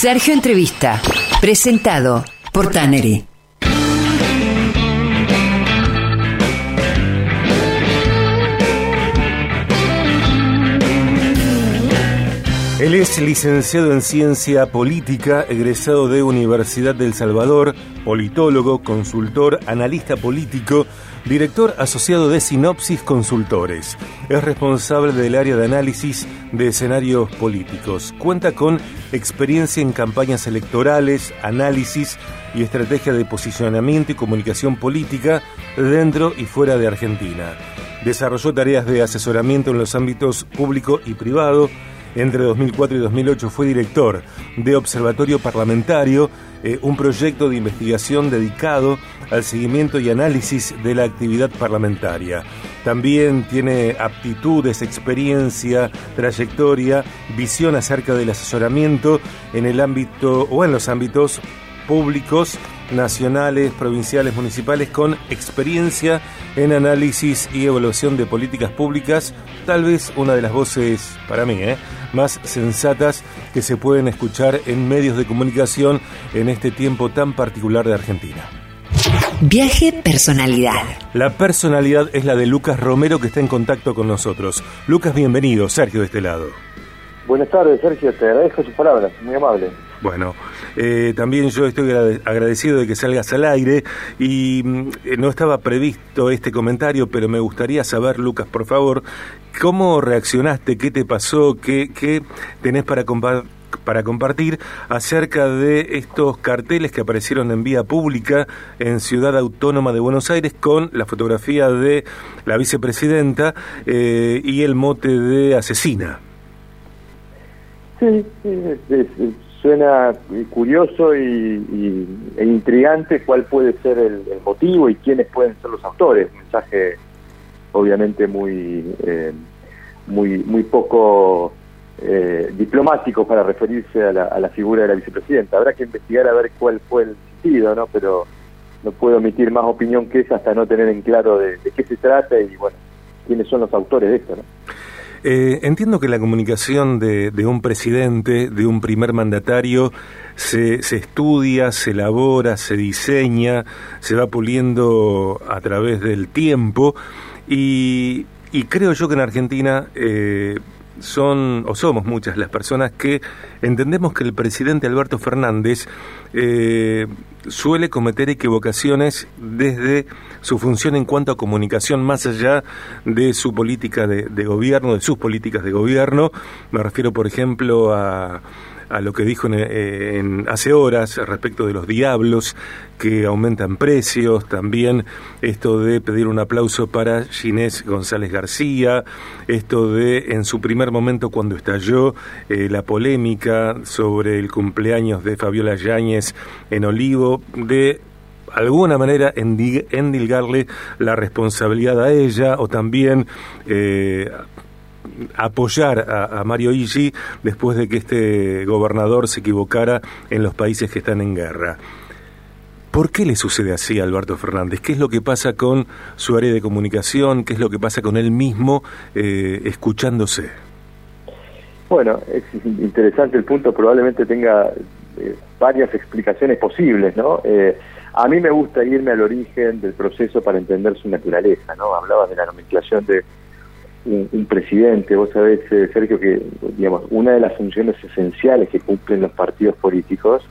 Sergio Entrevista, presentado por Tannery. Él es licenciado en Ciencia Política, egresado de Universidad del Salvador, politólogo, consultor, analista político, director asociado de Sinopsis Consultores. Es responsable del área de análisis de escenarios políticos. Cuenta con experiencia en campañas electorales, análisis y estrategia de posicionamiento y comunicación política dentro y fuera de Argentina. Desarrolló tareas de asesoramiento en los ámbitos público y privado, entre 2004 y 2008 fue director de Observatorio Parlamentario, eh, un proyecto de investigación dedicado al seguimiento y análisis de la actividad parlamentaria. También tiene aptitudes, experiencia, trayectoria, visión acerca del asesoramiento en el ámbito o en los ámbitos públicos nacionales, provinciales, municipales con experiencia en análisis y evaluación de políticas públicas, tal vez una de las voces, para mí, ¿eh? más sensatas que se pueden escuchar en medios de comunicación en este tiempo tan particular de Argentina. Viaje personalidad. La personalidad es la de Lucas Romero que está en contacto con nosotros. Lucas, bienvenido. Sergio de este lado. Buenas tardes, Sergio. Te agradezco sus palabras. Muy amable. Bueno, eh, también yo estoy agradecido de que salgas al aire y mm, no estaba previsto este comentario, pero me gustaría saber, Lucas, por favor, ¿cómo reaccionaste? ¿Qué te pasó? ¿Qué, qué tenés para para compartir acerca de estos carteles que aparecieron en vía pública en Ciudad Autónoma de Buenos Aires con la fotografía de la vicepresidenta eh, y el mote de asesina. Sí, sí suena curioso y, e intrigante cuál puede ser el, motivo y quiénes pueden ser los autores. Mensaje obviamente muy, eh, muy, muy poco eh, diplomático para referirse a la, figura de la vicepresidenta. Habrá que investigar a ver cuál fue el sentido, ¿no? Pero no puedo emitir más opinión que esa hasta no tener en claro de, de qué se trata y, bueno, quiénes son los autores de esto, ¿no? Eh, entiendo que la comunicación de, un presidente, de un primer mandatario, se, se, estudia, se elabora, se diseña, se va puliendo a través del tiempo. Y, creo yo que en Argentina eh, son o somos muchas las personas que entendemos que el presidente Alberto Fernández eh, suele cometer equivocaciones desde su función en cuanto a comunicación, más allá de su política de gobierno, de sus políticas de gobierno. Me refiero, por ejemplo, a a lo que dijo en, hace horas respecto de los diablos que aumentan precios, también esto de pedir un aplauso para Ginés González García, esto de en su primer momento cuando estalló eh, la polémica sobre el cumpleaños de Fabiola Yáñez en Olivo, de alguna manera endilgarle la responsabilidad a ella o también eh, apoyar a, Mario Igi después de que este gobernador se equivocara en los países que están en guerra. ¿Por qué le sucede así a Alberto Fernández? ¿Qué es lo que pasa con su área de comunicación? ¿Qué es lo que pasa con él mismo eh, escuchándose? Bueno, es interesante el punto, probablemente tenga eh, varias explicaciones posibles, ¿no? Eh, a mí me gusta irme al origen del proceso para entender su naturaleza, ¿no? Hablabas de la nomenclación de un, presidente. Vos sabés, eh, Sergio, que digamos una de las funciones esenciales que cumplen los partidos políticos,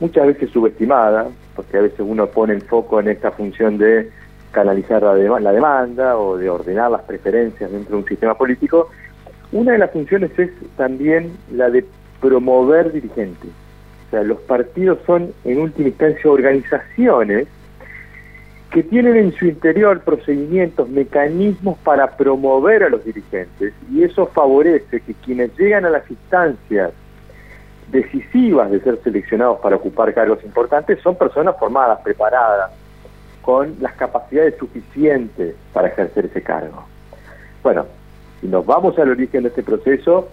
muchas veces subestimada, porque a veces uno pone el foco en esta función de canalizar la, la demanda o de ordenar las preferencias dentro de un sistema político, una de las funciones es también la de promover dirigentes. O sea, los partidos son en última instancia organizaciones que tienen en su interior procedimientos, mecanismos para promover a los dirigentes y eso favorece que quienes llegan a las instancias decisivas de ser seleccionados para ocupar cargos importantes son personas formadas, preparadas, con las capacidades suficientes para ejercer ese cargo. Bueno, si nos vamos al origen de este proceso,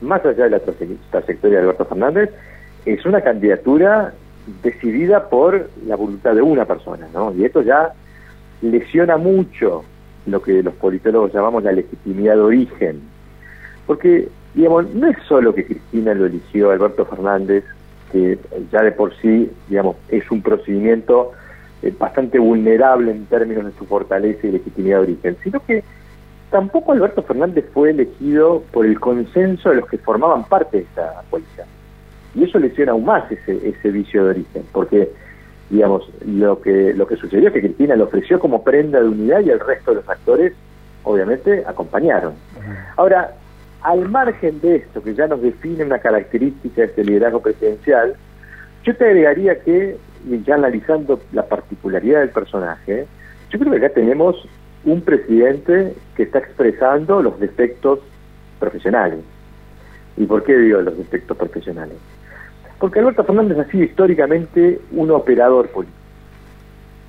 más allá de la trayectoria de Alberto Fernández, es una candidatura decidida por la voluntad de una persona, ¿no? Y esto ya lesiona mucho lo que los politólogos llamamos la legitimidad de origen. Porque, digamos, no es solo que Cristina lo eligió Alberto Fernández que ya de por sí, digamos, es un procedimiento eh, bastante vulnerable en términos de su fortaleza y legitimidad de origen, sino que tampoco Alberto Fernández fue elegido por el consenso de los que formaban parte de esta coalición. Y eso lesiona aún más ese, ese vicio de origen, porque digamos, lo que, lo que sucedió es que Cristina le ofreció como prenda de unidad y el resto de los actores, obviamente, acompañaron. Ahora, al margen de esto, que ya nos define una característica de este liderazgo presidencial, yo te agregaría que, ya analizando la particularidad del personaje, yo creo que acá tenemos un presidente que está expresando los defectos profesionales. ¿Y por qué digo los defectos profesionales? Porque Alberto Fernández ha sido históricamente un operador político.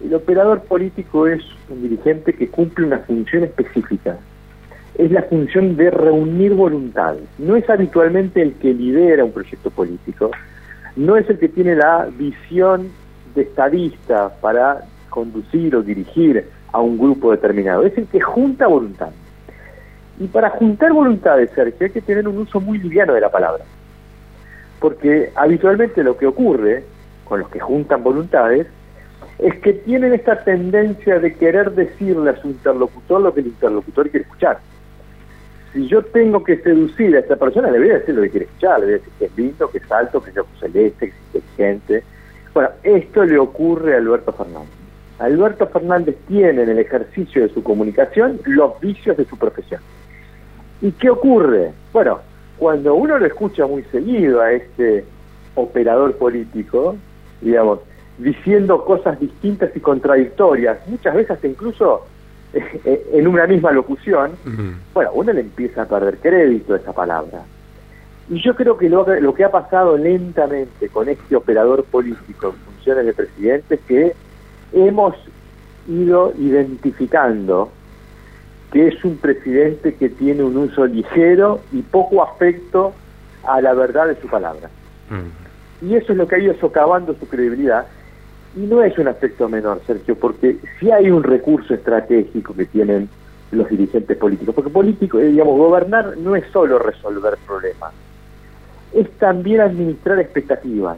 El operador político es un dirigente que cumple una función específica. Es la función de reunir voluntades. No es habitualmente el que lidera un proyecto político. No es el que tiene la visión de estadista para conducir o dirigir a un grupo determinado. Es el que junta voluntades. Y para juntar voluntades, Sergio, hay que tener un uso muy liviano de la palabra porque habitualmente lo que ocurre con los que juntan voluntades es que tienen esta tendencia de querer decirle a su interlocutor lo que el interlocutor quiere escuchar. Si yo tengo que seducir a esta persona, le voy a decir lo que quiere escuchar, le voy a decir que es lindo, que es alto, que es celeste, que es inteligente. Bueno, esto le ocurre a Alberto Fernández. Alberto Fernández tiene en el ejercicio de su comunicación los vicios de su profesión. ¿Y qué ocurre? Bueno, cuando uno lo escucha muy seguido a este operador político, digamos, diciendo cosas distintas y contradictorias, muchas veces incluso eh, en una misma locución, bueno, uno le empieza a perder crédito a esa palabra. Y yo creo que lo, lo que ha pasado lentamente con este operador político en funciones de presidente es que hemos ido identificando que es un presidente que tiene un uso ligero y poco afecto a la verdad de su palabra. Mm. Y eso es lo que ha ido socavando su credibilidad. Y no es un aspecto menor, Sergio, porque si hay un recurso estratégico que tienen los dirigentes políticos, porque político, eh, digamos, gobernar no es solo resolver problemas, es también administrar expectativas.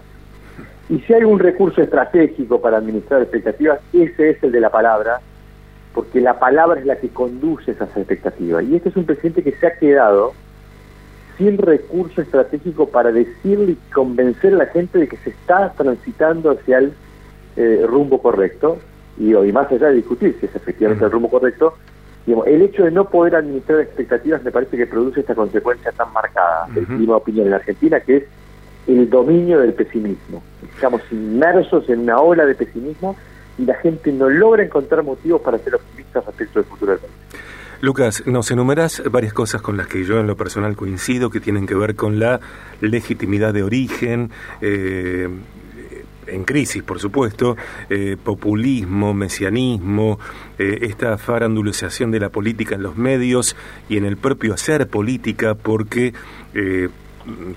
Y si hay un recurso estratégico para administrar expectativas, ese es el de la palabra, porque la palabra es la que conduce esas expectativas. Y este es un presidente que se ha quedado sin recurso estratégico para decirle y convencer a la gente de que se está transitando hacia el eh, rumbo correcto, y, más allá de discutir si es efectivamente el rumbo correcto, digamos, el hecho de no poder administrar expectativas me parece que produce esta consecuencia tan marcada del clima de opinión en la Argentina, que es el dominio del pesimismo. Estamos inmersos en una ola de pesimismo y la gente no logra encontrar motivos para ser optimistas respecto del futuro del país. Lucas, nos enumeras varias cosas con las que yo en lo personal coincido, que tienen que ver con la legitimidad de origen, eh, en crisis, por supuesto, eh, populismo, mesianismo, eh, esta farandulización de la política en los medios y en el propio hacer política, porque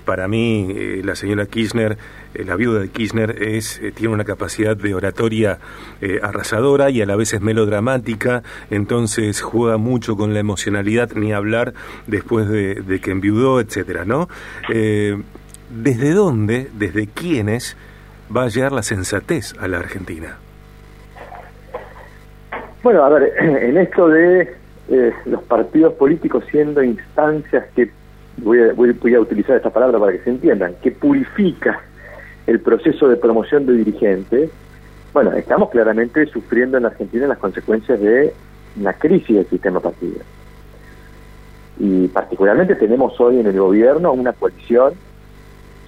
para mí la señora Kirchner, la viuda de Kirchner, es, eh, tiene una capacidad de oratoria arrasadora y a la vez es melodramática, entonces juega mucho con la emocionalidad, ni hablar después de, que enviudó, etcétera, ¿no? ¿Desde dónde, desde quiénes va a llegar la sensatez a la Argentina? Bueno, a ver, en esto de los partidos políticos siendo instancias que voy a, voy, a utilizar esta palabra para que se entiendan, que purifica el proceso de promoción de dirigentes, bueno, estamos claramente sufriendo en Argentina las consecuencias de una crisis del sistema partido. Y particularmente tenemos hoy en el gobierno una coalición,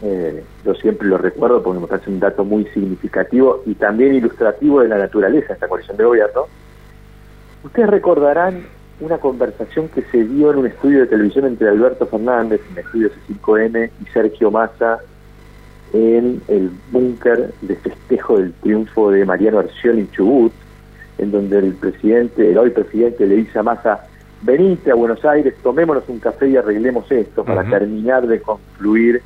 eh, yo siempre lo recuerdo porque me parece un dato muy significativo y también ilustrativo de la naturaleza de esta coalición de gobierno. Ustedes recordarán una conversación que se dio en un estudio de televisión entre Alberto Fernández, en el estudio C5N, y Sergio Massa en el búnker de festejo del triunfo de Mariano Arción y Chubut, en donde el presidente, el hoy presidente, le dice a Massa, venite a Buenos Aires, tomémonos un café y arreglemos esto para terminar de concluir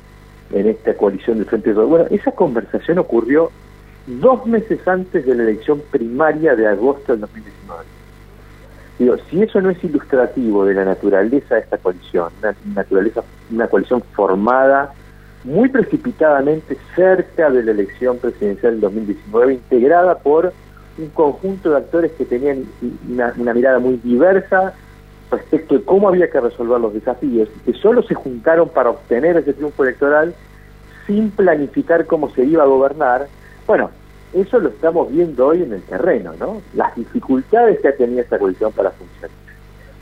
en esta coalición del Frente de Bueno, esa conversación ocurrió dos meses antes de la elección primaria de agosto del 2019 si eso no es ilustrativo de la naturaleza de esta coalición, una naturaleza, una coalición formada muy precipitadamente cerca de la elección presidencial del 2019, integrada por un conjunto de actores que tenían una, mirada muy diversa respecto de cómo había que resolver los desafíos, que solo se juntaron para obtener ese triunfo electoral sin planificar cómo se iba a gobernar. Bueno, eso lo estamos viendo hoy en el terreno, ¿no? Las dificultades que ha tenido esta coalición para funcionar,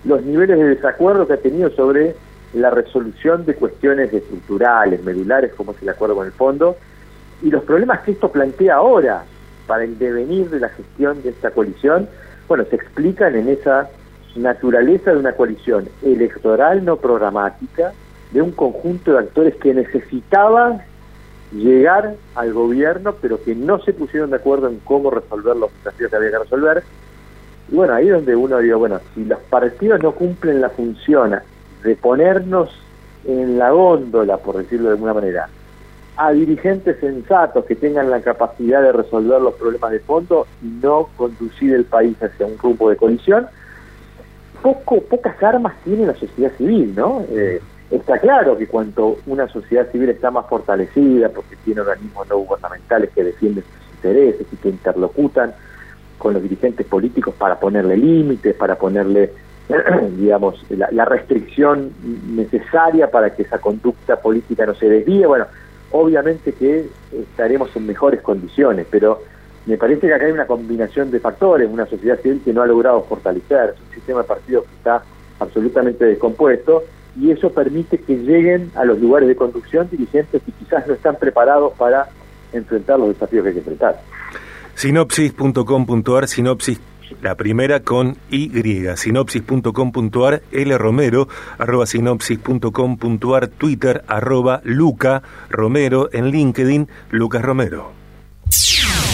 los niveles de desacuerdo que ha tenido sobre la resolución de cuestiones estructurales, medulares, como es el acuerdo con el fondo, y los problemas que esto plantea ahora para el devenir de la gestión de esta coalición, bueno, se explican en esa naturaleza de una coalición electoral no programática, de un conjunto de actores que necesitaban llegar al gobierno, pero que no se pusieron de acuerdo en cómo resolver los desafíos que había que resolver. Y bueno, ahí es donde uno dice, bueno, si los partidos no cumplen la función de ponernos en la góndola, por decirlo de alguna manera, a dirigentes sensatos que tengan la capacidad de resolver los problemas de fondo y no conducir el país hacia un grupo de colisión, poco, pocas armas tiene la sociedad civil, ¿no? Eh, está claro que cuanto una sociedad civil está más fortalecida, porque tiene organismos no gubernamentales que defienden sus intereses y que interlocutan con los dirigentes políticos para ponerle límites, para ponerle, digamos, la, restricción necesaria para que esa conducta política no se desvíe. Bueno, obviamente que estaremos en mejores condiciones, pero me parece que acá hay una combinación de factores, una sociedad civil que no ha logrado fortalecer, un sistema de partidos que está absolutamente descompuesto, y eso permite que lleguen a los lugares de conducción dirigentes que quizás no están preparados para enfrentar los desafíos que hay que enfrentar. Sinopsis.com.ar, sinopsis la primera con Y, sinopsis.com.ar, L Romero, arroba sinopsis.com.ar, Twitter, arroba Luca Romero, en LinkedIn, Lucas Romero.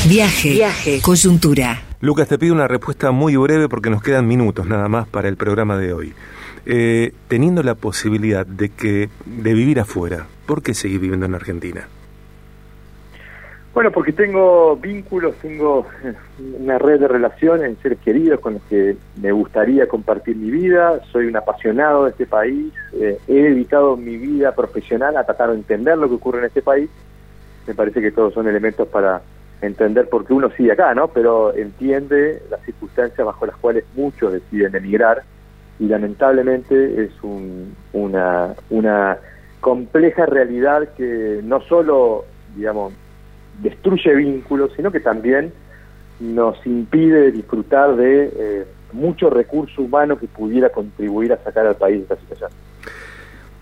Viaje, Viaje, coyuntura. Lucas, te pido una respuesta muy breve porque nos quedan minutos nada más para el programa de hoy. Eh, teniendo la posibilidad de que de vivir afuera, ¿por qué seguir viviendo en Argentina? Bueno, porque tengo vínculos, tengo una red de relaciones seres queridos con los que me gustaría compartir mi vida, soy un apasionado de este país, eh, he dedicado mi vida profesional a tratar de entender lo que ocurre en este país, me parece que todos son elementos para entender por qué uno sigue acá, ¿no? Pero entiende las circunstancias bajo las cuales muchos deciden emigrar. Y lamentablemente es una, una compleja realidad que no solo, digamos, destruye vínculos, sino que también nos impide disfrutar de eh, mucho recurso humano que pudiera contribuir a sacar al país de esta situación.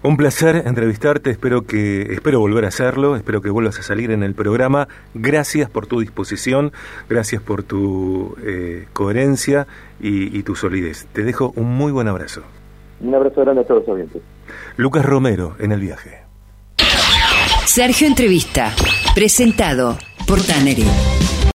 Un placer entrevistarte, espero que espero volver a hacerlo, espero que vuelvas a salir en el programa. Gracias por tu disposición, gracias por tu eh, coherencia y, y, tu solidez. Te dejo un muy buen abrazo. Un abrazo grande a todos los oyentes. Lucas Romero en el viaje. Sergio Entrevista, presentado por Tannery.